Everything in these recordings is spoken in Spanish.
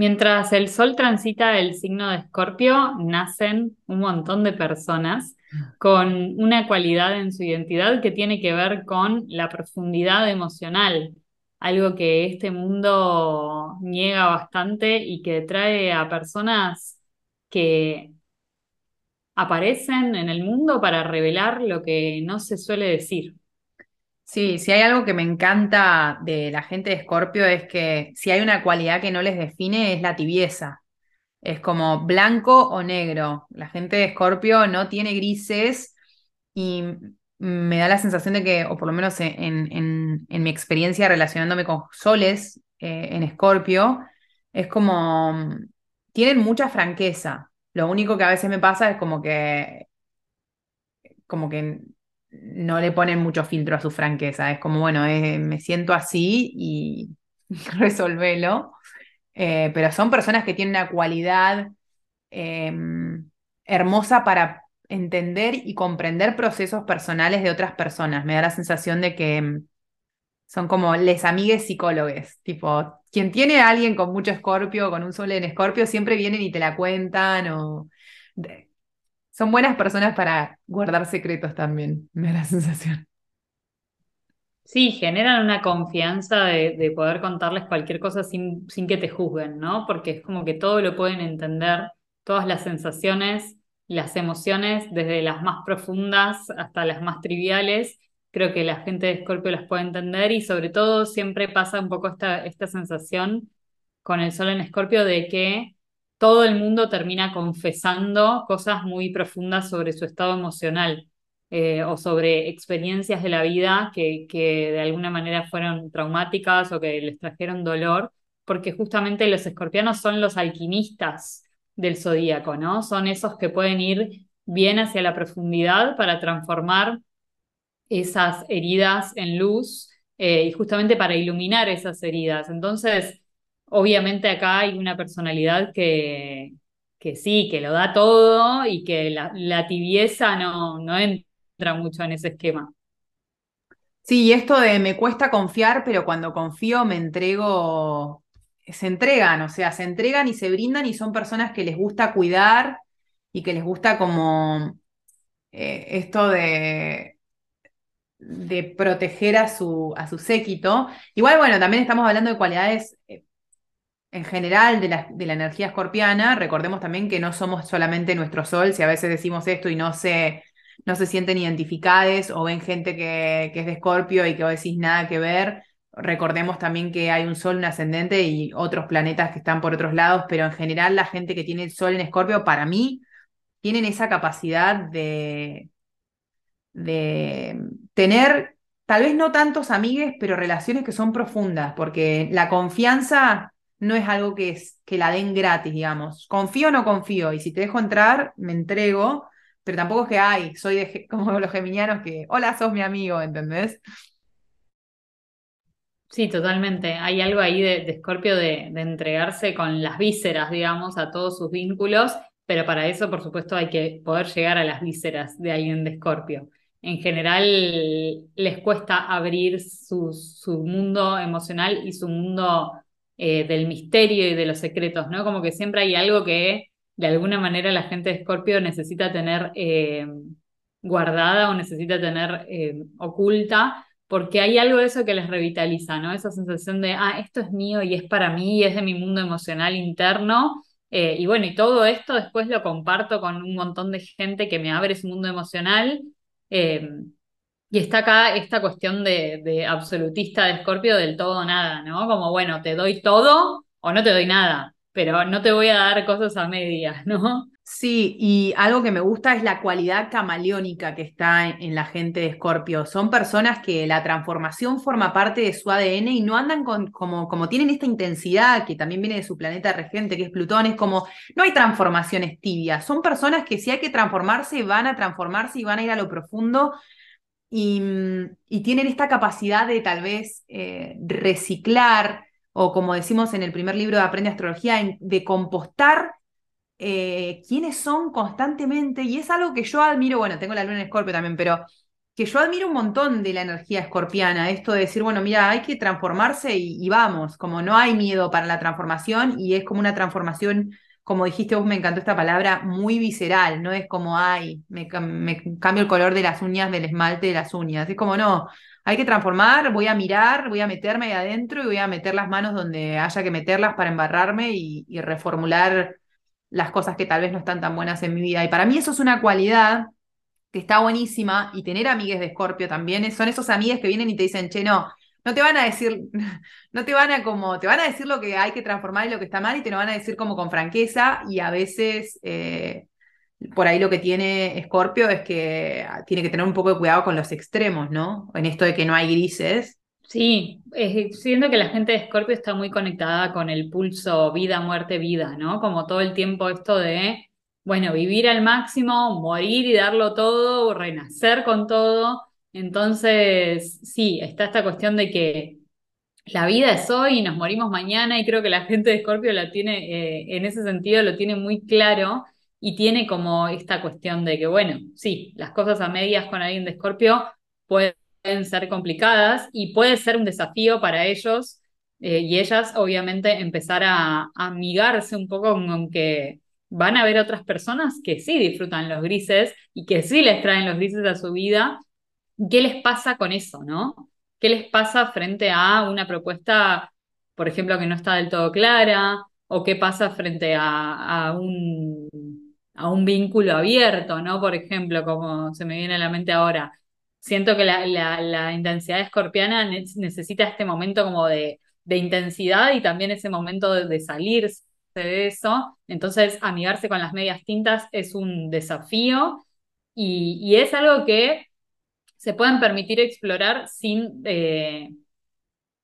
Mientras el Sol transita el signo de Escorpio, nacen un montón de personas con una cualidad en su identidad que tiene que ver con la profundidad emocional, algo que este mundo niega bastante y que trae a personas que aparecen en el mundo para revelar lo que no se suele decir. Sí, si hay algo que me encanta de la gente de Escorpio es que si hay una cualidad que no les define es la tibieza. Es como blanco o negro. La gente de Escorpio no tiene grises y me da la sensación de que, o por lo menos en, mi experiencia relacionándome con soles eh, en Escorpio, es como, tienen mucha franqueza. Lo único que a veces me pasa es como que, como que no le ponen mucho filtro a su franqueza. Es como, bueno, me siento así y resolvelo. Eh, pero son personas que tienen una cualidad em, hermosa para entender y comprender procesos personales de otras personas. Me da la sensación de que em, son como les amigues psicólogos. Tipo, quien tiene a alguien con mucho escorpio, con un sol en escorpio, siempre vienen y te la cuentan o son buenas personas para guardar secretos también, me da la sensación. Sí, generan una confianza de, poder contarles cualquier cosa sin, sin, que te juzguen, ¿no? Porque es como que todo lo pueden entender, todas las sensaciones, las emociones, desde las más profundas hasta las más triviales. Creo que la gente de Escorpio las puede entender y sobre todo siempre pasa un poco esta, esta sensación con el sol en Escorpio de que todo el mundo termina confesando cosas muy profundas sobre su estado emocional eh, o sobre experiencias de la vida que, que de alguna manera fueron traumáticas o que les trajeron dolor, porque justamente los escorpianos son los alquimistas del zodíaco, ¿no? Son esos que pueden ir bien hacia la profundidad para transformar esas heridas en luz eh, y justamente para iluminar esas heridas. Entonces, Obviamente acá hay una personalidad que, que sí, que lo da todo y que la, tibieza no, no entra mucho en ese esquema. Sí, y esto de me cuesta confiar, pero cuando confío me entrego, se entregan, o sea, se entregan y se brindan y son personas que les gusta cuidar y que les gusta como eh, esto de, de proteger a su, a su séquito. Igual, bueno, también estamos hablando de cualidades eh, en general de la, de la, energía escorpiana, recordemos también que no somos solamente nuestro sol, si a veces decimos esto y no se, no se sienten identificadas o ven gente que, que es de escorpio y que vos decís nada que ver, recordemos también que hay un sol, un ascendente y otros planetas que están por otros lados, pero en general la gente que tiene el sol en escorpio, para mí, tienen esa capacidad de, de tener, tal vez no tantos amigues, pero relaciones que son profundas, porque la confianza no es algo que, es, que la den gratis, digamos. Confío o no confío, y si te dejo entrar, me entrego, pero tampoco es que, hay, soy de, como los geminianos que, hola, sos mi amigo, ¿entendés? Sí, totalmente. Hay algo ahí de, de Scorpio de, entregarse con las vísceras, digamos, a todos sus vínculos, pero para eso, por supuesto, hay que poder llegar a las vísceras de alguien de Scorpio. En general, les cuesta abrir su, su mundo emocional y su mundo eh, del misterio y de los secretos, ¿no? Como que siempre hay algo que de alguna manera la gente de Escorpio necesita tener eh, guardada o necesita tener eh, oculta, porque hay algo de eso que les revitaliza, ¿no? Esa sensación de, ah, esto es mío y es para mí y es de mi mundo emocional interno. y bueno, y todo esto después lo comparto con un montón de gente que me abre su mundo emocional. Y está acá esta cuestión de, absolutista de Escorpio del todo nada, ¿no? Como, bueno, te doy todo o no te doy nada, pero no te voy a dar cosas a medias, ¿no? Sí, y algo que me gusta es la cualidad camaleónica que está en, la gente de Escorpio. Son personas que la transformación forma parte de su ADN y no andan con, como, como tienen esta intensidad que también viene de su planeta regente, que es Plutón, es como, no hay transformaciones tibias, son personas que si hay que transformarse, van a transformarse y van a ir a lo profundo Mm, y, tienen esta capacidad de tal vez eh, reciclar o como decimos en el primer libro de Aprende Astrología, de compostar eh, quiénes son constantemente, y es algo que yo admiro, bueno, tengo la luna en Escorpio también, pero que yo admiro un montón de la energía escorpiana, esto de decir, bueno, mira, hay que transformarse y, vamos, como no hay miedo para la transformación y es como una transformación, como dijiste vos, me encantó esta palabra, muy visceral, no es como, ay, me, cambio el color de las uñas, del esmalte de las uñas, es como, no, hay que transformar, voy a mirar, voy a meterme ahí adentro y voy a meter las manos donde haya que meterlas para embarrarme y, y reformular las cosas que tal vez no están tan buenas en mi vida. Y para mí eso es una cualidad que está buenísima y tener amigues de Escorpio también son esos amigues que vienen y te dicen, che, no, no te van a decir, no te van a como, te van a decir lo que hay que transformar y lo que está mal y te lo van a decir como con franqueza y a veces eh, por ahí lo que tiene Escorpio es que tiene que tener un poco de cuidado con los extremos, ¿no? En esto de que no hay grises. Sí, siento que la gente de Escorpio está muy conectada con el pulso vida, muerte, vida, ¿no? Como todo el tiempo esto de bueno, vivir al máximo, morir y darlo todo, renacer con todo. Entonces, sí, está esta cuestión de que la vida es hoy y nos morimos mañana y creo que la gente de Scorpio la tiene, eh, en ese sentido, lo tiene muy claro y tiene como esta cuestión de que, bueno, sí, las cosas a medias con alguien de Scorpio pueden ser complicadas y puede ser un desafío para ellos eh, y ellas, obviamente, empezar a, amigarse un poco con que van a haber otras personas que sí disfrutan los grises y que sí les traen los grises a su vida. ¿Qué les pasa con eso, no? ¿Qué les pasa frente a una propuesta, por ejemplo, que no está del todo clara? ¿O qué pasa frente a, un, a un vínculo abierto, ¿no? Por ejemplo, como se me viene a la mente ahora. Siento que la, intensidad escorpiana necesita este momento como de, intensidad y también ese momento de, de salirse de eso. Entonces, amigarse con las medias tintas es un desafío y, es algo que se pueden permitir explorar sin, eh,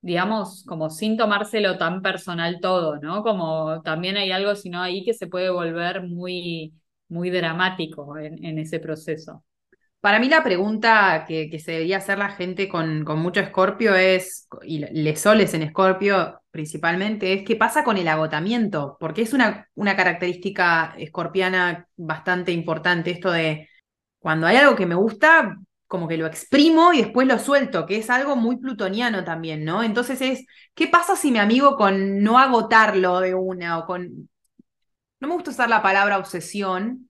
digamos, como sin tomárselo tan personal todo, ¿no? Como también hay algo, sino ahí que se puede volver muy, muy dramático en ese proceso. Para mí la pregunta que, se debería hacer la gente con, mucho escorpio es, y le soles en escorpio principalmente, es qué pasa con el agotamiento, porque es una, una característica escorpiana bastante importante esto de cuando hay algo que me gusta, como que lo exprimo y después lo suelto, que es algo muy plutoniano también, ¿no? Entonces es, ¿qué pasa si me amigo con no agotarlo de una o con... No me gusta usar la palabra obsesión,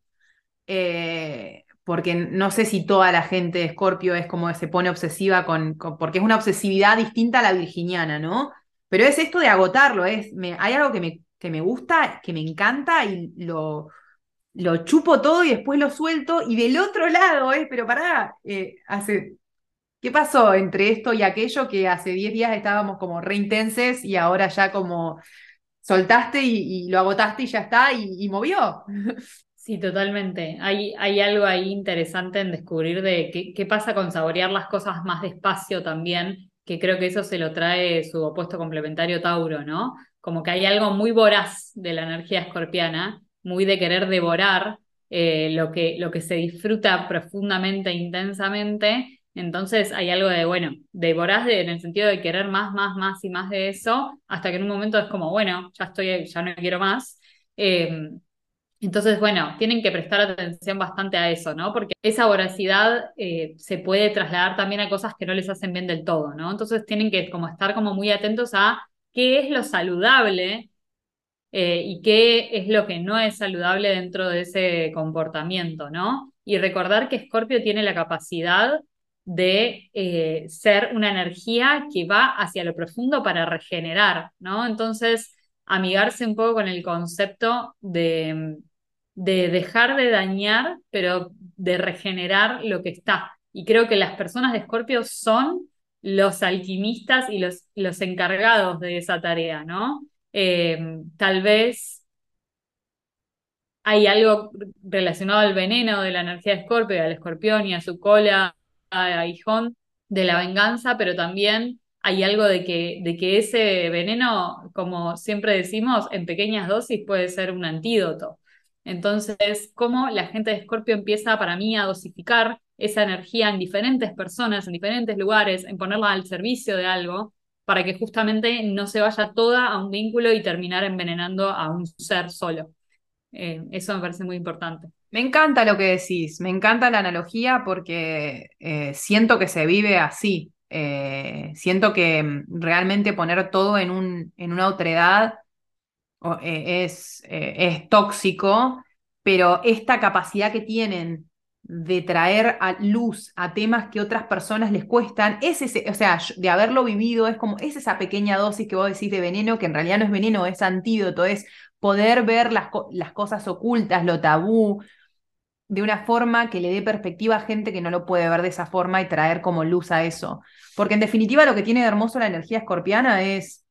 eh, porque no sé si toda la gente de Escorpio es como se pone obsesiva con, porque es una obsesividad distinta a la virginiana, ¿no? Pero es esto de agotarlo, es, me, hay algo que me, que me gusta, que me encanta y lo, lo chupo todo y después lo suelto. Y del otro lado, es, pero pará, eh, hace, ¿qué pasó entre esto y aquello que hace 10 días estábamos como re intenses y ahora ya como soltaste y, lo agotaste y ya está y, y movió? Sí, totalmente. Hay, hay algo ahí interesante en descubrir de qué, qué pasa con saborear las cosas más despacio también, que creo que eso se lo trae su opuesto complementario Tauro, ¿no? Como que hay algo muy voraz de la energía escorpiana, muy de querer devorar eh, lo, que, lo que se disfruta profundamente intensamente. Entonces hay algo de, bueno, de voraz en el sentido de querer más, más, más y más de eso, hasta que en un momento es como, bueno, ya estoy, ya no quiero más. Eh, entonces, bueno, tienen que prestar atención bastante a eso, ¿no? Porque esa voracidad eh, se puede trasladar también a cosas que no les hacen bien del todo, ¿no? Entonces tienen que como estar como muy atentos a qué es lo saludable eh, y qué es lo que no es saludable dentro de ese comportamiento, ¿no? Y recordar que Scorpio tiene la capacidad de eh, ser una energía que va hacia lo profundo para regenerar, ¿no? Entonces, amigarse un poco con el concepto de de dejar de dañar, pero de regenerar lo que está. Y creo que las personas de Escorpio son los alquimistas y los, los encargados de esa tarea, ¿no? Eh, tal vez hay algo relacionado al veneno de la energía de Escorpio, al escorpión y a su cola, a aguijón, de la venganza, pero también hay algo de que, de que ese veneno, como siempre decimos, en pequeñas dosis puede ser un antídoto. Entonces, cómo la gente de Escorpio empieza para mí a dosificar esa energía en diferentes personas, en diferentes lugares, en ponerla al servicio de algo, para que justamente no se vaya toda a un vínculo y terminar envenenando a un ser solo. Eh, eso me parece muy importante. Me encanta lo que decís, me encanta la analogía porque eh, siento que se vive así. Eh, siento que mm, realmente poner todo en, un, en una otredad es, es tóxico, pero esta capacidad que tienen de traer a luz a temas que otras personas les cuestan, es ese, o sea, de haberlo vivido, es como, es esa pequeña dosis que vos decís de veneno, que en realidad no es veneno, es antídoto, es poder ver las, las cosas ocultas, lo tabú, de una forma que le dé perspectiva a gente que no lo puede ver de esa forma y traer como luz a eso. Porque en definitiva lo que tiene de hermoso la energía escorpiana es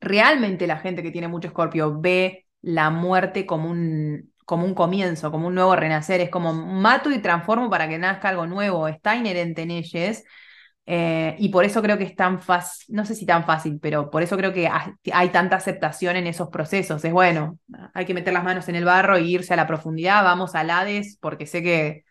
realmente la gente que tiene mucho escorpio ve la muerte como un, como un comienzo, como un nuevo renacer, es como mato y transformo para que nazca algo nuevo, está inherente en ellos. Eh, y por eso creo que es tan fácil, no sé si tan fácil, pero por eso creo que hay tanta aceptación en esos procesos. Es bueno, hay que meter las manos en el barro e irse a la profundidad, vamos al Hades, porque sé que,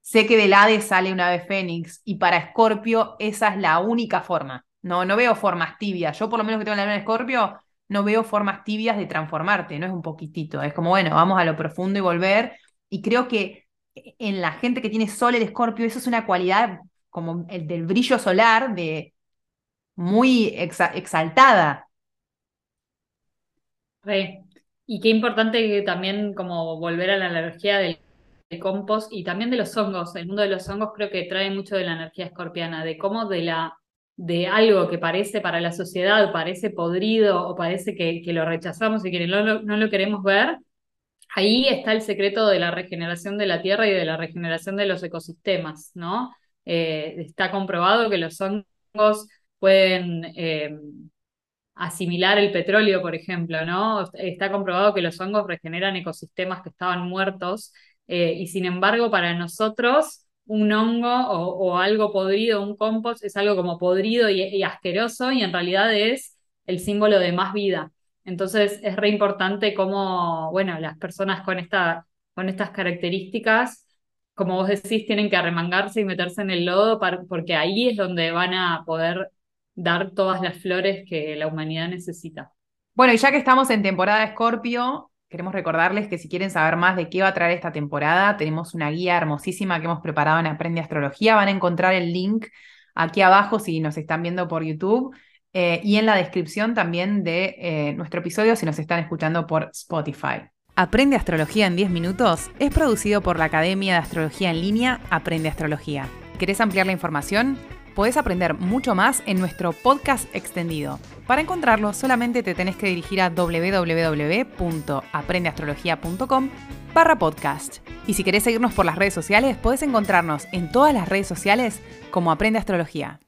sé que del Hades sale una ave fénix, y para Escorpio esa es la única forma. No, no veo formas tibias. Yo por lo menos que tengo la luna Escorpio, no veo formas tibias de transformarte, no es un poquitito, es como, bueno, vamos a lo profundo y volver. Y creo que en la gente que tiene sol el escorpio, eso es una cualidad como el del brillo solar, de muy exaltada. Y qué importante también como volver a la energía del, del compost y también de los hongos. El mundo de los hongos creo que trae mucho de la energía escorpiana, de cómo de la de algo que parece para la sociedad, parece podrido o parece que, lo rechazamos y que no lo, queremos ver, ahí está el secreto de la regeneración de la tierra y de la regeneración de los ecosistemas, ¿no? Eh, está comprobado que los hongos pueden eh, asimilar el petróleo, por ejemplo, ¿no? Está comprobado que los hongos regeneran ecosistemas que estaban muertos eh, y sin embargo para nosotros un hongo o, algo podrido, un compost, es algo como podrido y, asqueroso y en realidad es el símbolo de más vida. Entonces es re importante cómo, bueno, las personas con, esta, con estas características, como vos decís, tienen que arremangarse y meterse en el lodo porque ahí es donde van a poder dar todas las flores que la humanidad necesita. Bueno, y ya que estamos en temporada Escorpio, Queremos recordarles que si quieren saber más de qué va a traer esta temporada, tenemos una guía hermosísima que hemos preparado en Aprende Astrología. Van a encontrar el link aquí abajo si nos están viendo por YouTube eh, y en la descripción también de eh, nuestro episodio si nos están escuchando por Spotify. Aprende Astrología en 10 minutos es producido por la Academia de Astrología en línea Aprende Astrología. ¿Querés ampliar la información? Podés aprender mucho más en nuestro podcast extendido. Para encontrarlo, solamente te tenés que dirigir a www.aprendeastrología.com barra podcast. Y si querés seguirnos por las redes sociales, podés encontrarnos en todas las redes sociales como Aprende Astrología.